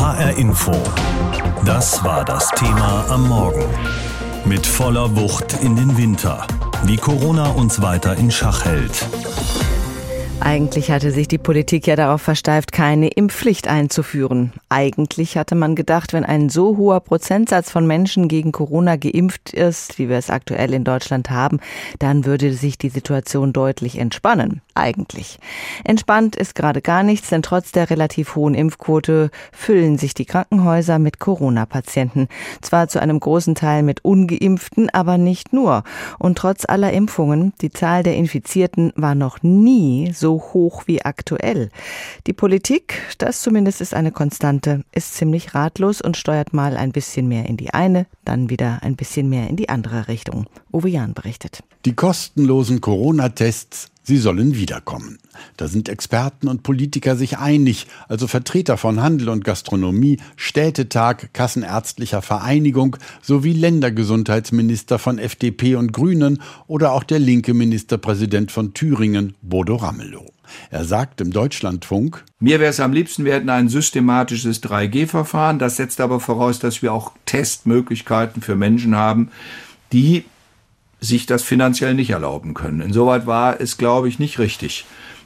HR Info. Das war das Thema am Morgen. Mit voller Wucht in den Winter. Wie Corona uns weiter in Schach hält. Eigentlich hatte sich die Politik ja darauf versteift, keine Impfpflicht einzuführen. Eigentlich hatte man gedacht, wenn ein so hoher Prozentsatz von Menschen gegen Corona geimpft ist, wie wir es aktuell in Deutschland haben, dann würde sich die Situation deutlich entspannen. Eigentlich. Entspannt ist gerade gar nichts, denn trotz der relativ hohen Impfquote füllen sich die Krankenhäuser mit Corona-Patienten. Zwar zu einem großen Teil mit ungeimpften, aber nicht nur. Und trotz aller Impfungen, die Zahl der Infizierten war noch nie so hoch wie aktuell. Die Politik, das zumindest ist eine Konstante, ist ziemlich ratlos und steuert mal ein bisschen mehr in die eine, dann wieder ein bisschen mehr in die andere Richtung. Uwe Jahn berichtet. Die kostenlosen Corona-Tests Sie sollen wiederkommen. Da sind Experten und Politiker sich einig, also Vertreter von Handel und Gastronomie, Städtetag, Kassenärztlicher Vereinigung sowie Ländergesundheitsminister von FDP und Grünen oder auch der linke Ministerpräsident von Thüringen, Bodo Ramelow. Er sagt im Deutschlandfunk, Mir wäre es am liebsten, wir hätten ein systematisches 3G-Verfahren. Das setzt aber voraus, dass wir auch Testmöglichkeiten für Menschen haben, die sich das finanziell nicht erlauben können. Insoweit war es, glaube ich, nicht richtig,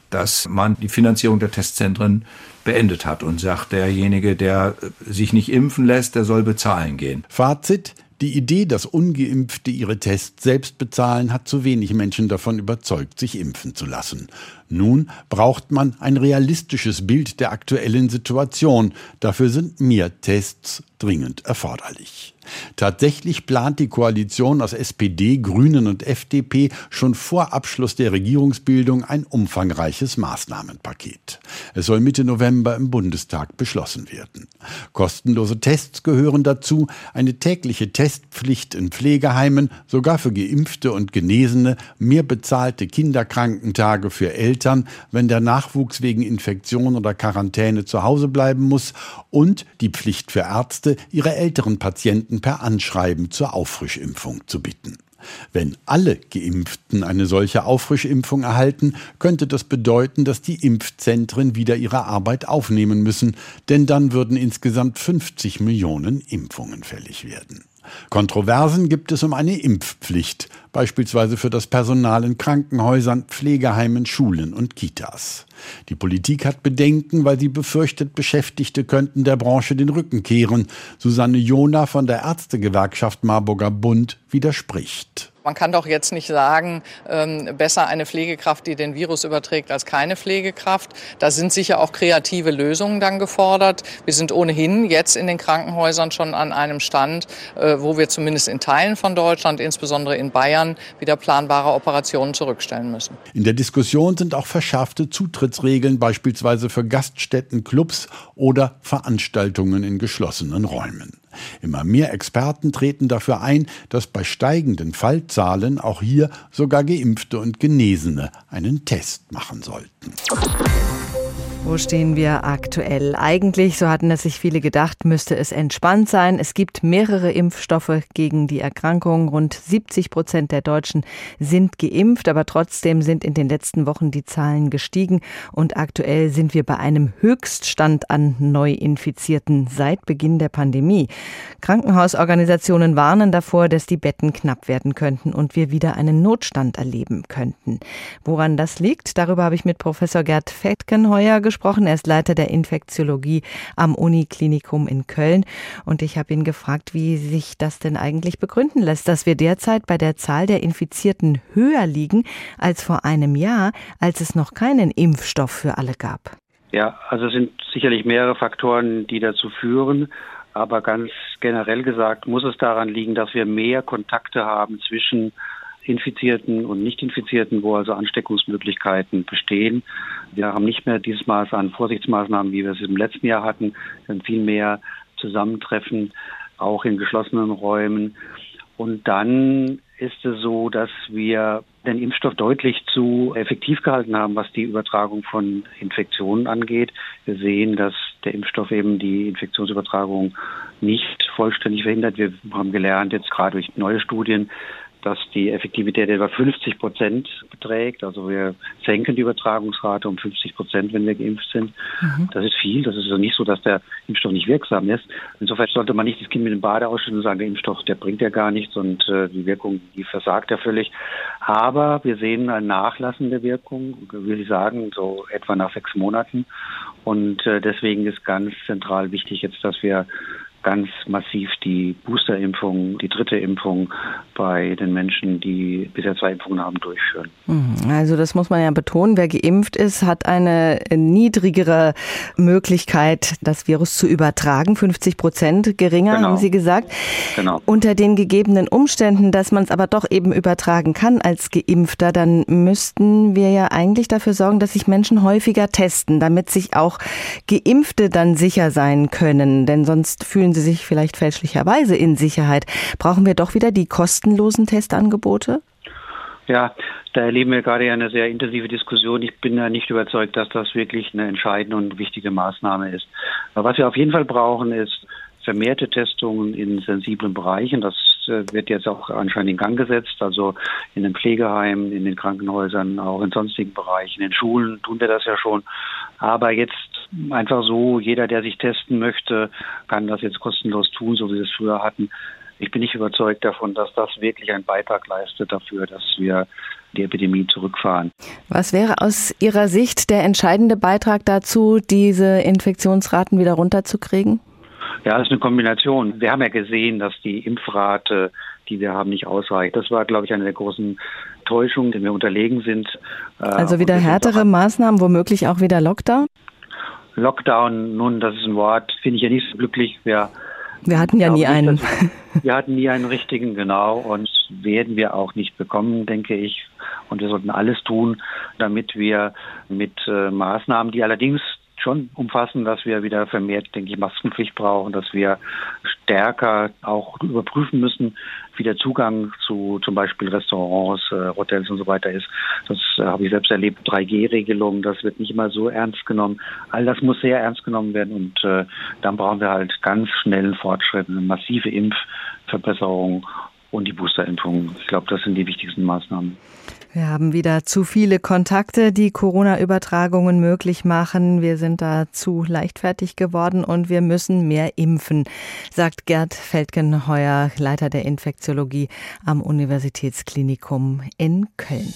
dass man die Finanzierung der Testzentren beendet hat und sagt, derjenige, der sich nicht impfen lässt, der soll bezahlen gehen. Fazit, die Idee, dass ungeimpfte ihre Tests selbst bezahlen, hat zu wenig Menschen davon überzeugt, sich impfen zu lassen. Nun braucht man ein realistisches Bild der aktuellen Situation. Dafür sind mehr Tests dringend erforderlich. Tatsächlich plant die Koalition aus SPD, Grünen und FDP schon vor Abschluss der Regierungsbildung ein umfangreiches Maßnahmenpaket. Es soll Mitte November im Bundestag beschlossen werden. Kostenlose Tests gehören dazu, eine tägliche Testpflicht in Pflegeheimen, sogar für Geimpfte und Genesene, mehr bezahlte Kinderkrankentage für Eltern, wenn der Nachwuchs wegen Infektion oder Quarantäne zu Hause bleiben muss und die Pflicht für Ärzte, ihre älteren Patienten per Anschreiben zur Auffrischimpfung zu bitten. Wenn alle Geimpften eine solche Auffrischimpfung erhalten, könnte das bedeuten, dass die Impfzentren wieder ihre Arbeit aufnehmen müssen, denn dann würden insgesamt 50 Millionen Impfungen fällig werden. Kontroversen gibt es um eine Impfpflicht, beispielsweise für das Personal in Krankenhäusern, Pflegeheimen, Schulen und Kitas. Die Politik hat Bedenken, weil sie befürchtet, Beschäftigte könnten der Branche den Rücken kehren. Susanne Jona von der Ärztegewerkschaft Marburger Bund widerspricht. Man kann doch jetzt nicht sagen, ähm, besser eine Pflegekraft, die den Virus überträgt, als keine Pflegekraft. Da sind sicher auch kreative Lösungen dann gefordert. Wir sind ohnehin jetzt in den Krankenhäusern schon an einem Stand, äh, wo wir zumindest in Teilen von Deutschland, insbesondere in Bayern, wieder planbare Operationen zurückstellen müssen. In der Diskussion sind auch verschärfte Zutrittsregeln, beispielsweise für Gaststätten, Clubs oder Veranstaltungen in geschlossenen Räumen. Immer mehr Experten treten dafür ein, dass bei steigenden Fallzahlen auch hier sogar Geimpfte und Genesene einen Test machen sollten. Wo stehen wir aktuell? Eigentlich, so hatten es sich viele gedacht, müsste es entspannt sein. Es gibt mehrere Impfstoffe gegen die Erkrankung. Rund 70 Prozent der Deutschen sind geimpft, aber trotzdem sind in den letzten Wochen die Zahlen gestiegen und aktuell sind wir bei einem Höchststand an Neuinfizierten seit Beginn der Pandemie. Krankenhausorganisationen warnen davor, dass die Betten knapp werden könnten und wir wieder einen Notstand erleben könnten. Woran das liegt, darüber habe ich mit Professor Gerd Fettgenheuer gesprochen gesprochen. Er ist Leiter der Infektiologie am Uniklinikum in Köln. Und ich habe ihn gefragt, wie sich das denn eigentlich begründen lässt, dass wir derzeit bei der Zahl der Infizierten höher liegen als vor einem Jahr, als es noch keinen Impfstoff für alle gab. Ja, also es sind sicherlich mehrere Faktoren, die dazu führen. Aber ganz generell gesagt muss es daran liegen, dass wir mehr Kontakte haben zwischen Infizierten und Nicht-Infizierten, wo also Ansteckungsmöglichkeiten bestehen. Wir haben nicht mehr dieses Maß an Vorsichtsmaßnahmen, wie wir es im letzten Jahr hatten, dann viel mehr Zusammentreffen, auch in geschlossenen Räumen. Und dann ist es so, dass wir den Impfstoff deutlich zu effektiv gehalten haben, was die Übertragung von Infektionen angeht. Wir sehen, dass der Impfstoff eben die Infektionsübertragung nicht vollständig verhindert. Wir haben gelernt, jetzt gerade durch neue Studien, dass die Effektivität etwa 50 Prozent beträgt. Also wir senken die Übertragungsrate um 50 Prozent, wenn wir geimpft sind. Mhm. Das ist viel. Das ist also nicht so, dass der Impfstoff nicht wirksam ist. Insofern sollte man nicht das Kind mit dem Bade ausschütten und sagen, der Impfstoff, der bringt ja gar nichts und äh, die Wirkung, die versagt ja völlig. Aber wir sehen eine nachlassende Wirkung, will ich sagen, so etwa nach sechs Monaten. Und äh, deswegen ist ganz zentral wichtig jetzt, dass wir ganz massiv die Boosterimpfung, die dritte Impfung bei den Menschen, die bisher zwei Impfungen haben, durchführen. Mhm. Also das muss man ja betonen. Wer geimpft ist, hat eine niedrigere Möglichkeit, das Virus zu übertragen. 50 Prozent geringer, genau. haben Sie gesagt. Genau. Unter den gegebenen Umständen, dass man es aber doch eben übertragen kann als Geimpfter, dann müssten wir ja eigentlich dafür sorgen, dass sich Menschen häufiger testen, damit sich auch Geimpfte dann sicher sein können. Denn sonst fühlen sie sich vielleicht fälschlicherweise in Sicherheit. Brauchen wir doch wieder die kostenlosen Testangebote? Ja, da erleben wir gerade eine sehr intensive Diskussion. Ich bin ja nicht überzeugt, dass das wirklich eine entscheidende und wichtige Maßnahme ist. Aber was wir auf jeden Fall brauchen, ist vermehrte Testungen in sensiblen Bereichen. Das äh, wird jetzt auch anscheinend in Gang gesetzt, also in den Pflegeheimen, in den Krankenhäusern, auch in sonstigen Bereichen. In Schulen tun wir das ja schon. Aber jetzt einfach so, jeder, der sich testen möchte, kann das jetzt kostenlos tun, so wie wir es früher hatten. Ich bin nicht überzeugt davon, dass das wirklich einen Beitrag leistet dafür, dass wir die Epidemie zurückfahren. Was wäre aus Ihrer Sicht der entscheidende Beitrag dazu, diese Infektionsraten wieder runterzukriegen? Ja, das ist eine Kombination. Wir haben ja gesehen, dass die Impfrate, die wir haben, nicht ausreicht. Das war, glaube ich, eine der großen Täuschungen, denen wir unterlegen sind. Also wieder härtere Maßnahmen, womöglich auch wieder Lockdown? Lockdown, nun, das ist ein Wort, finde ich ja nicht so glücklich. Wir, wir hatten ja nie nicht, einen. wir hatten nie einen richtigen, genau, und werden wir auch nicht bekommen, denke ich. Und wir sollten alles tun, damit wir mit äh, Maßnahmen, die allerdings schon umfassen, dass wir wieder vermehrt, denke ich, Maskenpflicht brauchen, dass wir stärker auch überprüfen müssen, wie der Zugang zu zum Beispiel Restaurants, äh, Hotels und so weiter ist. Das äh, habe ich selbst erlebt. 3G-Regelung, das wird nicht immer so ernst genommen. All das muss sehr ernst genommen werden und äh, dann brauchen wir halt ganz schnellen Fortschritt, eine massive Impfverbesserung und die Boosterimpfung. Ich glaube, das sind die wichtigsten Maßnahmen. Wir haben wieder zu viele Kontakte, die Corona-Übertragungen möglich machen. Wir sind da zu leichtfertig geworden und wir müssen mehr impfen, sagt Gerd Feldgenheuer, Leiter der Infektiologie am Universitätsklinikum in Köln.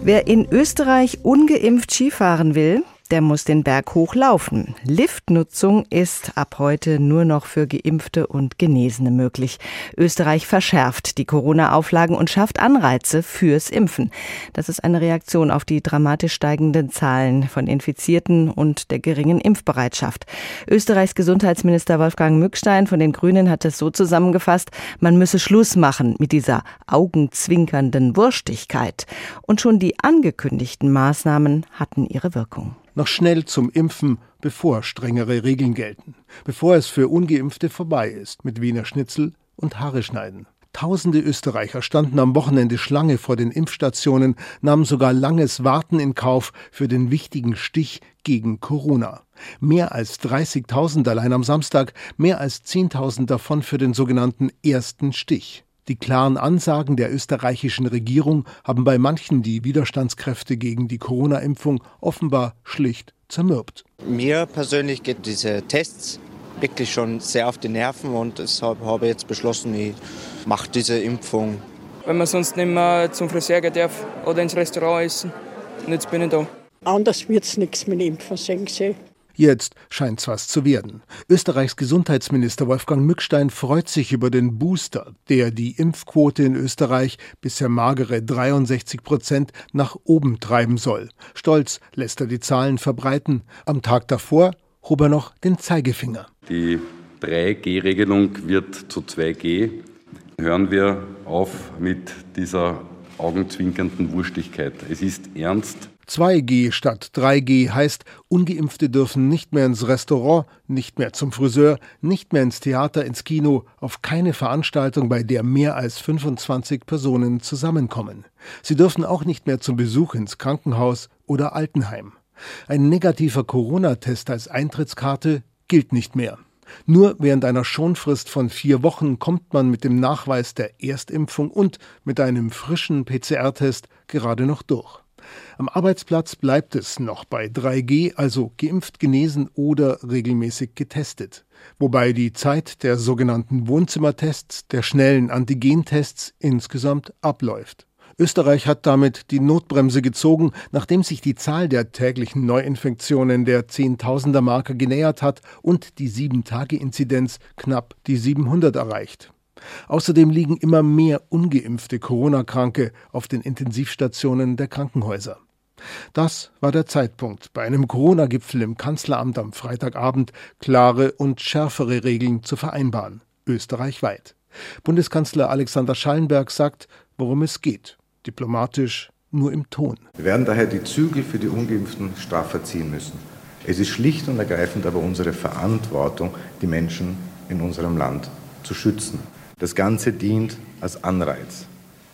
Wer in Österreich ungeimpft Skifahren will, der muss den Berg hochlaufen. Liftnutzung ist ab heute nur noch für Geimpfte und Genesene möglich. Österreich verschärft die Corona-Auflagen und schafft Anreize fürs Impfen. Das ist eine Reaktion auf die dramatisch steigenden Zahlen von Infizierten und der geringen Impfbereitschaft. Österreichs Gesundheitsminister Wolfgang Mückstein von den Grünen hat es so zusammengefasst, man müsse Schluss machen mit dieser augenzwinkernden Wurstigkeit. Und schon die angekündigten Maßnahmen hatten ihre Wirkung noch schnell zum Impfen, bevor strengere Regeln gelten, bevor es für ungeimpfte vorbei ist mit Wiener Schnitzel und Haare schneiden. Tausende Österreicher standen am Wochenende Schlange vor den Impfstationen, nahmen sogar langes Warten in Kauf für den wichtigen Stich gegen Corona. Mehr als 30.000 allein am Samstag, mehr als 10.000 davon für den sogenannten ersten Stich. Die klaren Ansagen der österreichischen Regierung haben bei manchen die Widerstandskräfte gegen die Corona-Impfung offenbar schlicht zermürbt. Mir persönlich geht diese Tests wirklich schon sehr auf die Nerven und deshalb habe ich jetzt beschlossen, ich mache diese Impfung. Wenn man sonst nicht mehr zum Friseur gehen darf oder ins Restaurant essen. Und jetzt bin ich da. Anders wird es nichts mit Impfen, sehen Sie. Jetzt scheint's was zu werden. Österreichs Gesundheitsminister Wolfgang Mückstein freut sich über den Booster, der die Impfquote in Österreich bisher magere 63 Prozent nach oben treiben soll. Stolz lässt er die Zahlen verbreiten. Am Tag davor hob er noch den Zeigefinger. Die 3G-Regelung wird zu 2G. Hören wir auf mit dieser augenzwinkernden Wurstigkeit. Es ist ernst. 2G statt 3G heißt, ungeimpfte dürfen nicht mehr ins Restaurant, nicht mehr zum Friseur, nicht mehr ins Theater, ins Kino, auf keine Veranstaltung, bei der mehr als 25 Personen zusammenkommen. Sie dürfen auch nicht mehr zum Besuch ins Krankenhaus oder Altenheim. Ein negativer Corona-Test als Eintrittskarte gilt nicht mehr. Nur während einer Schonfrist von vier Wochen kommt man mit dem Nachweis der Erstimpfung und mit einem frischen PCR-Test gerade noch durch. Am Arbeitsplatz bleibt es noch bei 3G, also geimpft, genesen oder regelmäßig getestet. Wobei die Zeit der sogenannten Wohnzimmertests, der schnellen Antigentests insgesamt abläuft. Österreich hat damit die Notbremse gezogen, nachdem sich die Zahl der täglichen Neuinfektionen der Zehntausender-Marke genähert hat und die 7-Tage-Inzidenz knapp die 700 erreicht. Außerdem liegen immer mehr ungeimpfte Corona-Kranke auf den Intensivstationen der Krankenhäuser. Das war der Zeitpunkt, bei einem Corona-Gipfel im Kanzleramt am Freitagabend klare und schärfere Regeln zu vereinbaren, österreichweit. Bundeskanzler Alexander Schallenberg sagt, worum es geht diplomatisch nur im Ton. Wir werden daher die Zügel für die Ungeimpften straffer ziehen müssen. Es ist schlicht und ergreifend aber unsere Verantwortung, die Menschen in unserem Land zu schützen. Das Ganze dient als Anreiz,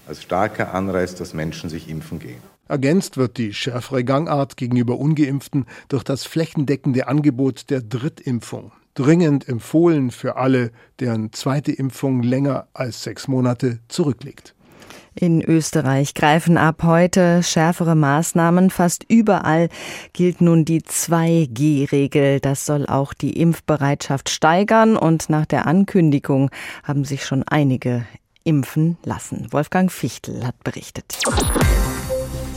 als starker Anreiz, dass Menschen sich impfen gehen. Ergänzt wird die schärfere Gangart gegenüber ungeimpften durch das flächendeckende Angebot der Drittimpfung. Dringend empfohlen für alle, deren zweite Impfung länger als sechs Monate zurückliegt. In Österreich greifen ab heute schärfere Maßnahmen. Fast überall gilt nun die 2G-Regel. Das soll auch die Impfbereitschaft steigern und nach der Ankündigung haben sich schon einige impfen lassen. Wolfgang Fichtel hat berichtet.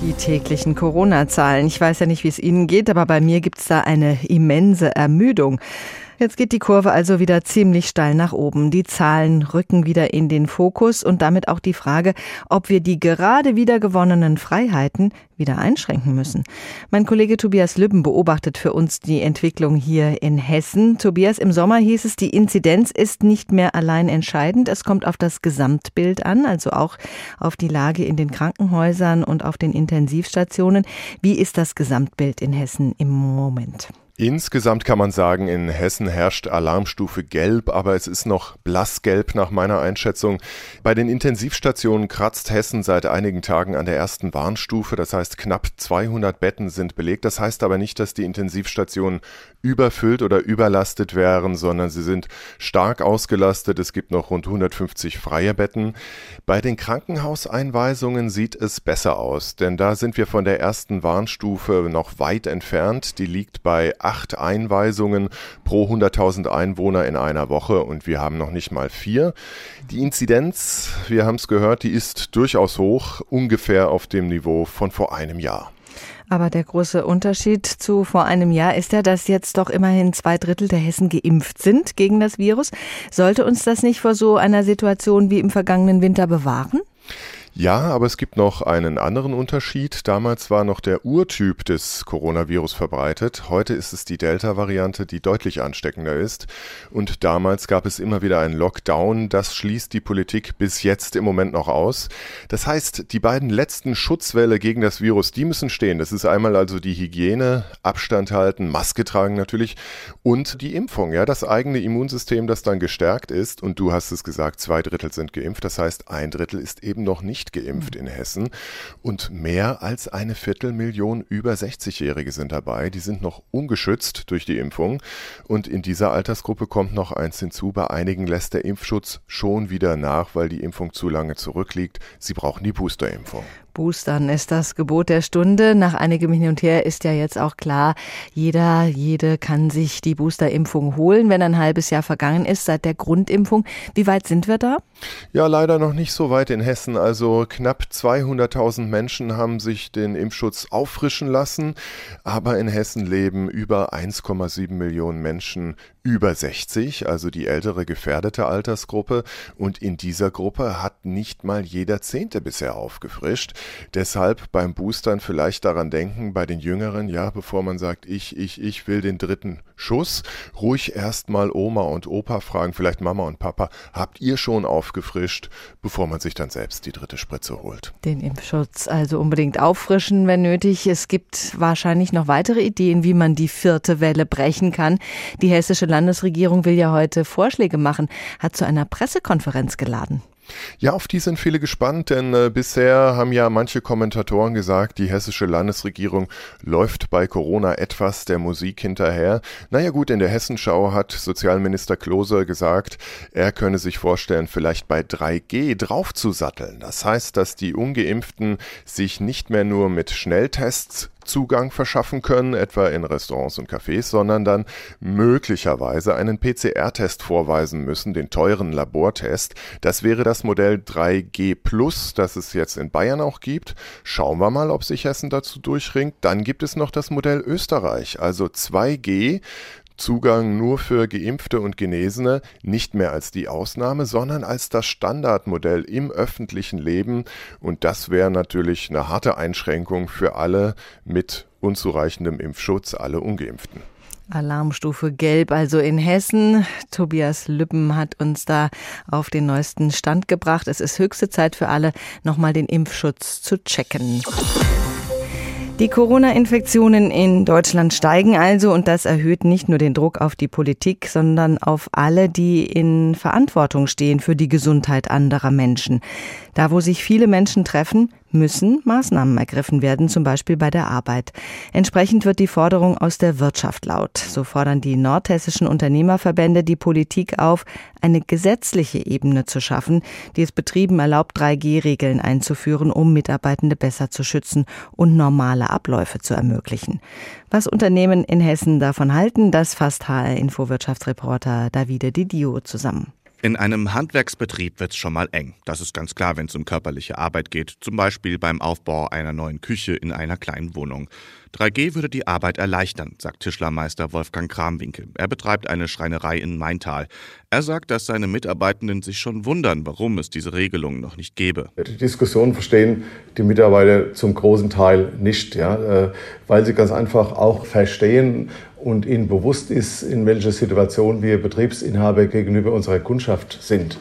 Die täglichen Corona-Zahlen. Ich weiß ja nicht, wie es Ihnen geht, aber bei mir gibt es da eine immense Ermüdung. Jetzt geht die Kurve also wieder ziemlich steil nach oben. Die Zahlen rücken wieder in den Fokus und damit auch die Frage, ob wir die gerade wieder gewonnenen Freiheiten wieder einschränken müssen. Mein Kollege Tobias Lübben beobachtet für uns die Entwicklung hier in Hessen. Tobias, im Sommer hieß es, die Inzidenz ist nicht mehr allein entscheidend. Es kommt auf das Gesamtbild an, also auch auf die Lage in den Krankenhäusern und auf den Intensivstationen. Wie ist das Gesamtbild in Hessen im Moment? Insgesamt kann man sagen, in Hessen herrscht Alarmstufe Gelb, aber es ist noch blassgelb nach meiner Einschätzung. Bei den Intensivstationen kratzt Hessen seit einigen Tagen an der ersten Warnstufe. Das heißt, knapp 200 Betten sind belegt. Das heißt aber nicht, dass die Intensivstationen überfüllt oder überlastet wären, sondern sie sind stark ausgelastet. Es gibt noch rund 150 freie Betten. Bei den Krankenhauseinweisungen sieht es besser aus, denn da sind wir von der ersten Warnstufe noch weit entfernt. Die liegt bei acht Einweisungen pro 100.000 Einwohner in einer Woche und wir haben noch nicht mal vier. Die Inzidenz, wir haben es gehört, die ist durchaus hoch, ungefähr auf dem Niveau von vor einem Jahr. Aber der große Unterschied zu vor einem Jahr ist ja, dass jetzt doch immerhin zwei Drittel der Hessen geimpft sind gegen das Virus. Sollte uns das nicht vor so einer Situation wie im vergangenen Winter bewahren? Ja, aber es gibt noch einen anderen Unterschied. Damals war noch der Urtyp des Coronavirus verbreitet. Heute ist es die Delta-Variante, die deutlich ansteckender ist. Und damals gab es immer wieder einen Lockdown. Das schließt die Politik bis jetzt im Moment noch aus. Das heißt, die beiden letzten Schutzwelle gegen das Virus, die müssen stehen. Das ist einmal also die Hygiene, Abstand halten, Maske tragen natürlich und die Impfung. Ja, das eigene Immunsystem, das dann gestärkt ist. Und du hast es gesagt, zwei Drittel sind geimpft. Das heißt, ein Drittel ist eben noch nicht nicht geimpft in Hessen und mehr als eine Viertelmillion über 60-Jährige sind dabei. Die sind noch ungeschützt durch die Impfung und in dieser Altersgruppe kommt noch eins hinzu. Bei einigen lässt der Impfschutz schon wieder nach, weil die Impfung zu lange zurückliegt. Sie brauchen die Boosterimpfung. Boostern ist das Gebot der Stunde. Nach einigem Hin und Her ist ja jetzt auch klar, jeder, jede kann sich die Boosterimpfung holen, wenn ein halbes Jahr vergangen ist seit der Grundimpfung. Wie weit sind wir da? Ja, leider noch nicht so weit in Hessen. Also knapp 200.000 Menschen haben sich den Impfschutz auffrischen lassen, aber in Hessen leben über 1,7 Millionen Menschen über 60, also die ältere gefährdete Altersgruppe. Und in dieser Gruppe hat nicht mal jeder Zehnte bisher aufgefrischt. Deshalb beim Boostern vielleicht daran denken, bei den Jüngeren, ja, bevor man sagt, ich, ich, ich will den dritten Schuss, ruhig erstmal Oma und Opa fragen, vielleicht Mama und Papa, habt ihr schon aufgefrischt, bevor man sich dann selbst die dritte Spritze holt? Den Impfschutz also unbedingt auffrischen, wenn nötig. Es gibt wahrscheinlich noch weitere Ideen, wie man die vierte Welle brechen kann. Die hessische Landesregierung will ja heute Vorschläge machen, hat zu einer Pressekonferenz geladen. Ja, auf die sind viele gespannt, denn äh, bisher haben ja manche Kommentatoren gesagt, die hessische Landesregierung läuft bei Corona etwas der Musik hinterher. Naja gut, in der Hessenschau hat Sozialminister Klose gesagt, er könne sich vorstellen, vielleicht bei 3G draufzusatteln. Das heißt, dass die ungeimpften sich nicht mehr nur mit Schnelltests Zugang verschaffen können, etwa in Restaurants und Cafés, sondern dann möglicherweise einen PCR-Test vorweisen müssen, den teuren Labortest. Das wäre das Modell 3G Plus, das es jetzt in Bayern auch gibt. Schauen wir mal, ob sich Hessen dazu durchringt. Dann gibt es noch das Modell Österreich, also 2G. Zugang nur für Geimpfte und Genesene nicht mehr als die Ausnahme, sondern als das Standardmodell im öffentlichen Leben. Und das wäre natürlich eine harte Einschränkung für alle mit unzureichendem Impfschutz, alle ungeimpften. Alarmstufe Gelb, also in Hessen. Tobias Lübben hat uns da auf den neuesten Stand gebracht. Es ist höchste Zeit für alle, nochmal den Impfschutz zu checken. Die Corona-Infektionen in Deutschland steigen also und das erhöht nicht nur den Druck auf die Politik, sondern auf alle, die in Verantwortung stehen für die Gesundheit anderer Menschen. Da, wo sich viele Menschen treffen, müssen Maßnahmen ergriffen werden, zum Beispiel bei der Arbeit. Entsprechend wird die Forderung aus der Wirtschaft laut. So fordern die nordhessischen Unternehmerverbände die Politik auf, eine gesetzliche Ebene zu schaffen, die es Betrieben erlaubt, 3G-Regeln einzuführen, um Mitarbeitende besser zu schützen und normale Abläufe zu ermöglichen. Was Unternehmen in Hessen davon halten, das fasst HR Info Wirtschaftsreporter Davide Didio zusammen. In einem Handwerksbetrieb wird es schon mal eng. Das ist ganz klar, wenn es um körperliche Arbeit geht, zum Beispiel beim Aufbau einer neuen Küche in einer kleinen Wohnung. 3G würde die Arbeit erleichtern, sagt Tischlermeister Wolfgang Kramwinkel. Er betreibt eine Schreinerei in Maintal. Er sagt, dass seine Mitarbeitenden sich schon wundern, warum es diese Regelung noch nicht gäbe. Die Diskussion verstehen die Mitarbeiter zum großen Teil nicht, ja, äh, weil sie ganz einfach auch verstehen und ihnen bewusst ist, in welcher Situation wir Betriebsinhaber gegenüber unserer Kundschaft sind.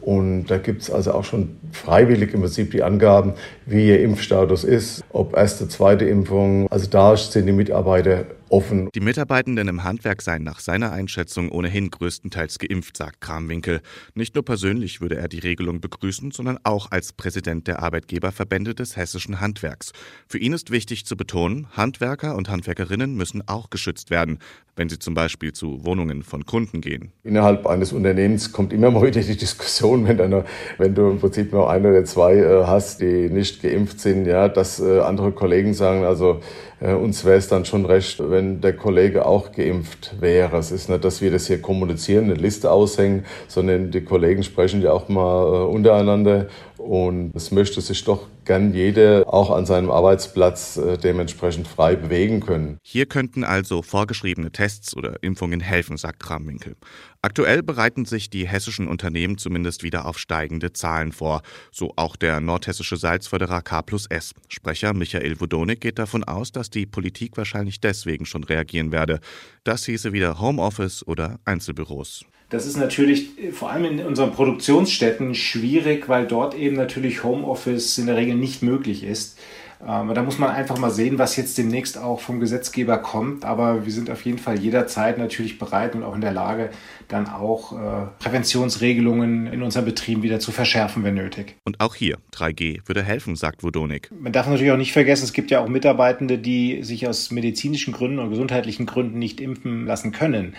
Und da gibt es also auch schon freiwillig im Prinzip die Angaben, wie ihr Impfstatus ist, ob erste, zweite Impfung. Also da sind die Mitarbeiter offen. Die Mitarbeitenden im Handwerk seien nach seiner Einschätzung ohnehin größtenteils geimpft, sagt Kramwinkel. Nicht nur persönlich würde er die Regelung begrüßen, sondern auch als Präsident der Arbeitgeberverbände des hessischen Handwerks. Für ihn ist wichtig zu betonen, Handwerker und Handwerkerinnen müssen auch geschützt werden, wenn sie zum Beispiel zu Wohnungen von Kunden gehen. Innerhalb eines Unternehmens kommt immer mal wieder die Diskussion, wenn, dann, wenn du im Prinzip nur ein oder zwei äh, hast, die nicht geimpft sind, ja, dass äh, andere Kollegen sagen, also äh, uns wäre es dann schon recht, wenn der Kollege auch geimpft wäre. Es ist nicht, dass wir das hier kommunizieren, eine Liste aushängen, sondern die Kollegen sprechen ja auch mal äh, untereinander und es möchte sich doch gern jeder auch an seinem Arbeitsplatz äh, dementsprechend frei bewegen können. Hier könnten also vorgeschriebene Tests oder Impfungen helfen, sagt Kramwinkel. Aktuell bereiten sich die hessischen Unternehmen zumindest wieder auf steigende Zahlen vor. So auch der nordhessische Salzförderer K plus S. Sprecher Michael Wodonik geht davon aus, dass die Politik wahrscheinlich deswegen schon reagieren werde. Das hieße wieder Homeoffice oder Einzelbüros. Das ist natürlich äh, vor allem in unseren Produktionsstätten schwierig, weil dort eben natürlich Homeoffice in der Regel nicht möglich ist. Ähm, da muss man einfach mal sehen, was jetzt demnächst auch vom Gesetzgeber kommt. Aber wir sind auf jeden Fall jederzeit natürlich bereit und auch in der Lage, dann auch äh, Präventionsregelungen in unseren Betrieben wieder zu verschärfen, wenn nötig. Und auch hier 3G würde helfen, sagt Wodonik. Man darf natürlich auch nicht vergessen, es gibt ja auch Mitarbeitende, die sich aus medizinischen Gründen und gesundheitlichen Gründen nicht impfen lassen können.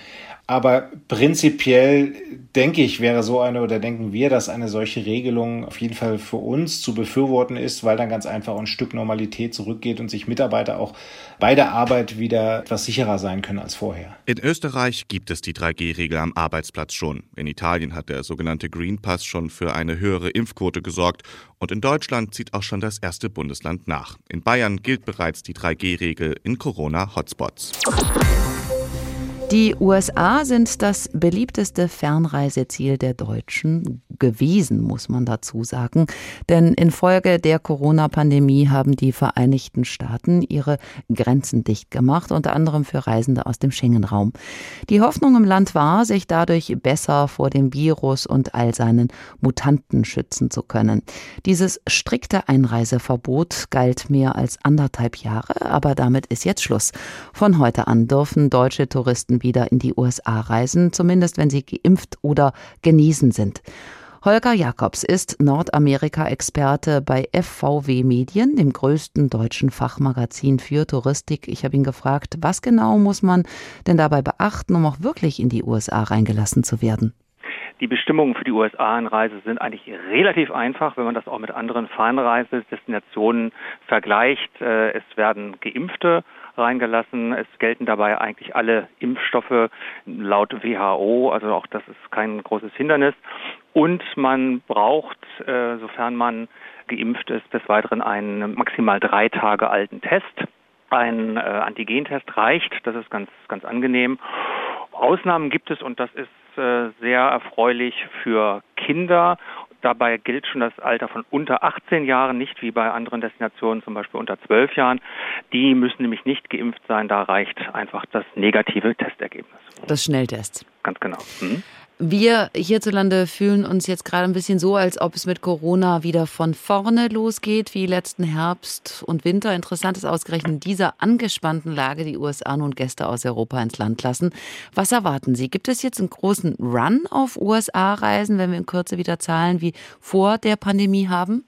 Aber prinzipiell denke ich, wäre so eine oder denken wir, dass eine solche Regelung auf jeden Fall für uns zu befürworten ist, weil dann ganz einfach ein Stück Normalität zurückgeht und sich Mitarbeiter auch bei der Arbeit wieder etwas sicherer sein können als vorher. In Österreich gibt es die 3G-Regel am Arbeitsplatz schon. In Italien hat der sogenannte Green Pass schon für eine höhere Impfquote gesorgt und in Deutschland zieht auch schon das erste Bundesland nach. In Bayern gilt bereits die 3G-Regel in Corona-Hotspots. Die USA sind das beliebteste Fernreiseziel der Deutschen gewesen, muss man dazu sagen. Denn infolge der Corona-Pandemie haben die Vereinigten Staaten ihre Grenzen dicht gemacht, unter anderem für Reisende aus dem Schengen-Raum. Die Hoffnung im Land war, sich dadurch besser vor dem Virus und all seinen Mutanten schützen zu können. Dieses strikte Einreiseverbot galt mehr als anderthalb Jahre, aber damit ist jetzt Schluss. Von heute an dürfen deutsche Touristen wieder in die USA reisen, zumindest wenn sie geimpft oder genesen sind. Holger Jakobs ist Nordamerika-Experte bei FVW Medien, dem größten deutschen Fachmagazin für Touristik. Ich habe ihn gefragt, was genau muss man denn dabei beachten, um auch wirklich in die USA reingelassen zu werden? Die Bestimmungen für die USA-Anreise sind eigentlich relativ einfach, wenn man das auch mit anderen Fernreisedestinationen vergleicht. Äh, es werden Geimpfte reingelassen. Es gelten dabei eigentlich alle Impfstoffe laut WHO, also auch das ist kein großes Hindernis. Und man braucht, äh, sofern man geimpft ist, des Weiteren einen maximal drei Tage alten Test. Ein äh, Antigentest reicht, das ist ganz, ganz angenehm. Ausnahmen gibt es und das ist äh, sehr erfreulich für Kinder Dabei gilt schon das Alter von unter 18 Jahren, nicht wie bei anderen Destinationen, zum Beispiel unter 12 Jahren. Die müssen nämlich nicht geimpft sein, da reicht einfach das negative Testergebnis. Das Schnelltest. Ganz genau. Mhm. Wir hierzulande fühlen uns jetzt gerade ein bisschen so, als ob es mit Corona wieder von vorne losgeht, wie letzten Herbst und Winter. Interessant ist ausgerechnet in dieser angespannten Lage die USA nun Gäste aus Europa ins Land lassen. Was erwarten Sie? Gibt es jetzt einen großen Run auf USA-Reisen, wenn wir in Kürze wieder Zahlen wie vor der Pandemie haben?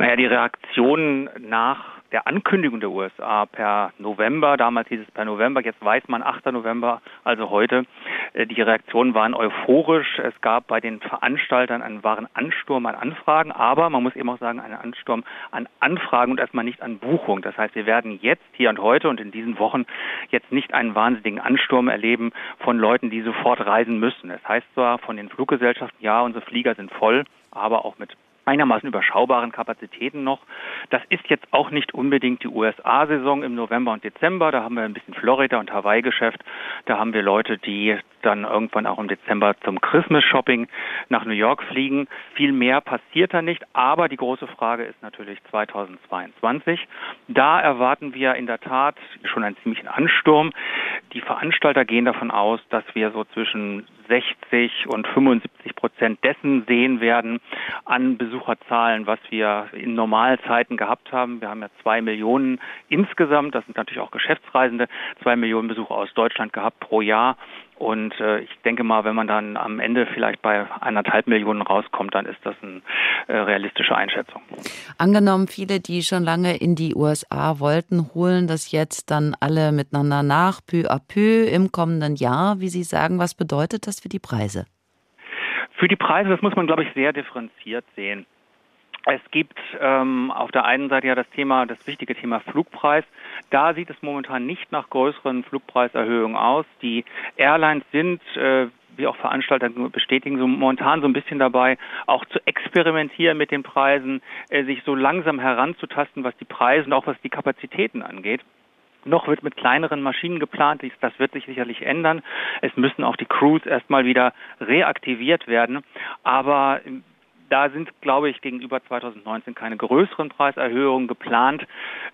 Naja, die Reaktionen nach der Ankündigung der USA per November, damals hieß es per November, jetzt weiß man 8. November, also heute, äh, die Reaktionen waren euphorisch. Es gab bei den Veranstaltern einen wahren Ansturm an Anfragen, aber man muss eben auch sagen, einen Ansturm an Anfragen und erstmal nicht an Buchung. Das heißt, wir werden jetzt, hier und heute und in diesen Wochen jetzt nicht einen wahnsinnigen Ansturm erleben von Leuten, die sofort reisen müssen. Es das heißt zwar von den Fluggesellschaften, ja, unsere Flieger sind voll, aber auch mit einigermaßen überschaubaren Kapazitäten noch. Das ist jetzt auch nicht unbedingt die USA-Saison im November und Dezember. Da haben wir ein bisschen Florida- und Hawaii-Geschäft. Da haben wir Leute, die dann irgendwann auch im Dezember zum Christmas-Shopping nach New York fliegen. Viel mehr passiert da nicht. Aber die große Frage ist natürlich 2022. Da erwarten wir in der Tat schon einen ziemlichen Ansturm. Die Veranstalter gehen davon aus, dass wir so zwischen 60 und 75 Prozent dessen sehen werden an Besucherzahlen, was wir in Normalzeiten gehabt haben. Wir haben ja zwei Millionen insgesamt, das sind natürlich auch Geschäftsreisende, zwei Millionen Besucher aus Deutschland gehabt pro Jahr. Und äh, ich denke mal, wenn man dann am Ende vielleicht bei anderthalb Millionen rauskommt, dann ist das eine äh, realistische Einschätzung. Angenommen, viele, die schon lange in die USA wollten, holen das jetzt dann alle miteinander nach, peu à peu im kommenden Jahr. Wie Sie sagen, was bedeutet das für die Preise? Für die Preise, das muss man, glaube ich, sehr differenziert sehen. Es gibt ähm, auf der einen Seite ja das Thema, das wichtige Thema Flugpreis. Da sieht es momentan nicht nach größeren Flugpreiserhöhungen aus. Die Airlines sind, äh, wie auch Veranstalter bestätigen, so momentan so ein bisschen dabei, auch zu experimentieren mit den Preisen, äh, sich so langsam heranzutasten, was die Preise und auch was die Kapazitäten angeht. Noch wird mit kleineren Maschinen geplant. Das wird sich sicherlich ändern. Es müssen auch die Crews erstmal wieder reaktiviert werden. Aber da sind, glaube ich, gegenüber 2019 keine größeren Preiserhöhungen geplant.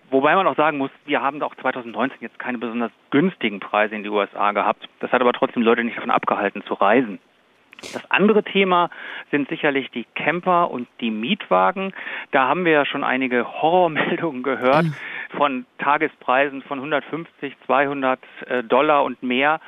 Wobei man auch sagen muss, wir haben auch 2019 jetzt keine besonders günstigen Preise in die USA gehabt. Das hat aber trotzdem Leute nicht davon abgehalten zu reisen. Das andere Thema sind sicherlich die Camper und die Mietwagen. Da haben wir ja schon einige Horrormeldungen gehört von Tagespreisen von 150, 200 äh, Dollar und mehr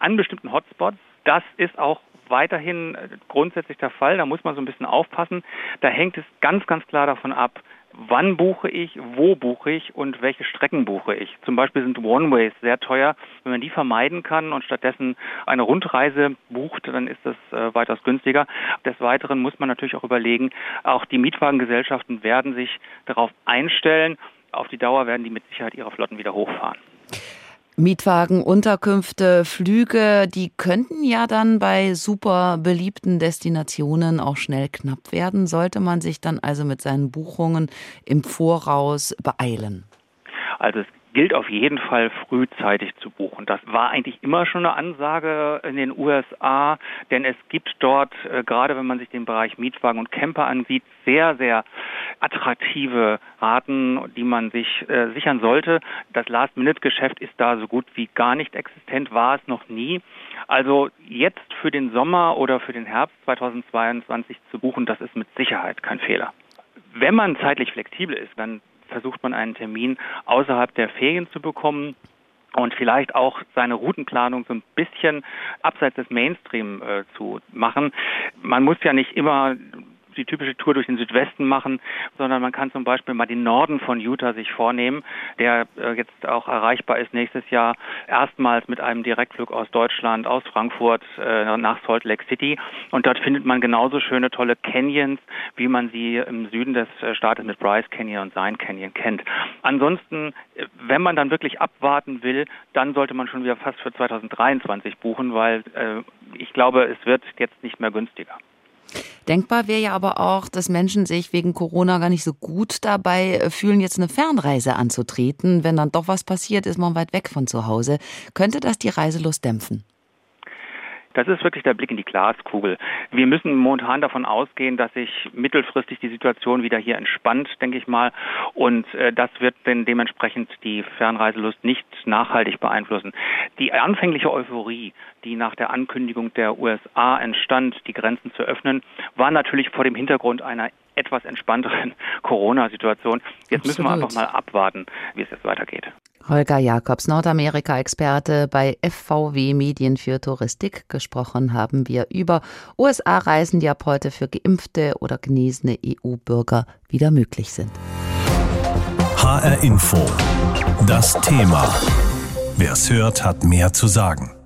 an bestimmten Hotspots. Das ist auch weiterhin äh, grundsätzlich der Fall. Da muss man so ein bisschen aufpassen. Da hängt es ganz, ganz klar davon ab, wann buche ich, wo buche ich und welche Strecken buche ich. Zum Beispiel sind One-Ways sehr teuer. Wenn man die vermeiden kann und stattdessen eine Rundreise bucht, dann ist das äh, weitaus günstiger. Des Weiteren muss man natürlich auch überlegen, auch die Mietwagengesellschaften werden sich darauf einstellen. Auf die Dauer werden die mit Sicherheit ihre Flotten wieder hochfahren. Mietwagen, Unterkünfte, Flüge, die könnten ja dann bei super beliebten Destinationen auch schnell knapp werden. Sollte man sich dann also mit seinen Buchungen im Voraus beeilen? Also es gilt auf jeden Fall frühzeitig zu buchen. Das war eigentlich immer schon eine Ansage in den USA, denn es gibt dort, äh, gerade wenn man sich den Bereich Mietwagen und Camper ansieht, sehr, sehr attraktive Raten, die man sich äh, sichern sollte. Das Last-Minute-Geschäft ist da so gut wie gar nicht existent, war es noch nie. Also jetzt für den Sommer oder für den Herbst 2022 zu buchen, das ist mit Sicherheit kein Fehler. Wenn man zeitlich flexibel ist, dann versucht man einen Termin außerhalb der Ferien zu bekommen. und vielleicht auch seine Routenplanung so ein bisschen abseits des Mainstream äh, zu machen. Man muss ja nicht immer die typische Tour durch den Südwesten machen, sondern man kann zum Beispiel mal den Norden von Utah sich vornehmen, der äh, jetzt auch erreichbar ist nächstes Jahr erstmals mit einem Direktflug aus Deutschland, aus Frankfurt äh, nach Salt Lake City. Und dort findet man genauso schöne, tolle Canyons, wie man sie im Süden des äh, Staates mit Bryce Canyon und Zion Canyon kennt. Ansonsten, wenn man dann wirklich abwarten will, dann sollte man schon wieder fast für 2023 buchen, weil ich glaube, es wird jetzt nicht mehr günstiger. Denkbar wäre ja aber auch, dass Menschen sich wegen Corona gar nicht so gut dabei äh, fühlen, jetzt eine Fernreise anzutreten. Wenn dann doch was passiert, ist man weit weg von zu Hause. Könnte das die Reiselust dämpfen? Das ist wirklich der Blick in die Glaskugel. Wir müssen momentan davon ausgehen, dass sich mittelfristig die Situation wieder hier entspannt, denke ich mal. Und äh, das wird denn dementsprechend die Fernreiselust nicht nachhaltig beeinflussen. Die anfängliche Euphorie, die nach der Ankündigung der USA entstand, die Grenzen zu öffnen, war natürlich vor dem Hintergrund einer etwas entspannteren Corona-Situation. Jetzt Absolut. müssen wir einfach mal abwarten, wie es jetzt weitergeht. Holger Jakobs, Nordamerika-Experte bei FVW Medien für Touristik. Gesprochen haben wir über USA-Reisen, die ab heute für geimpfte oder genesene EU-Bürger wieder möglich sind. HR Info. Das Thema. Wer es hört, hat mehr zu sagen.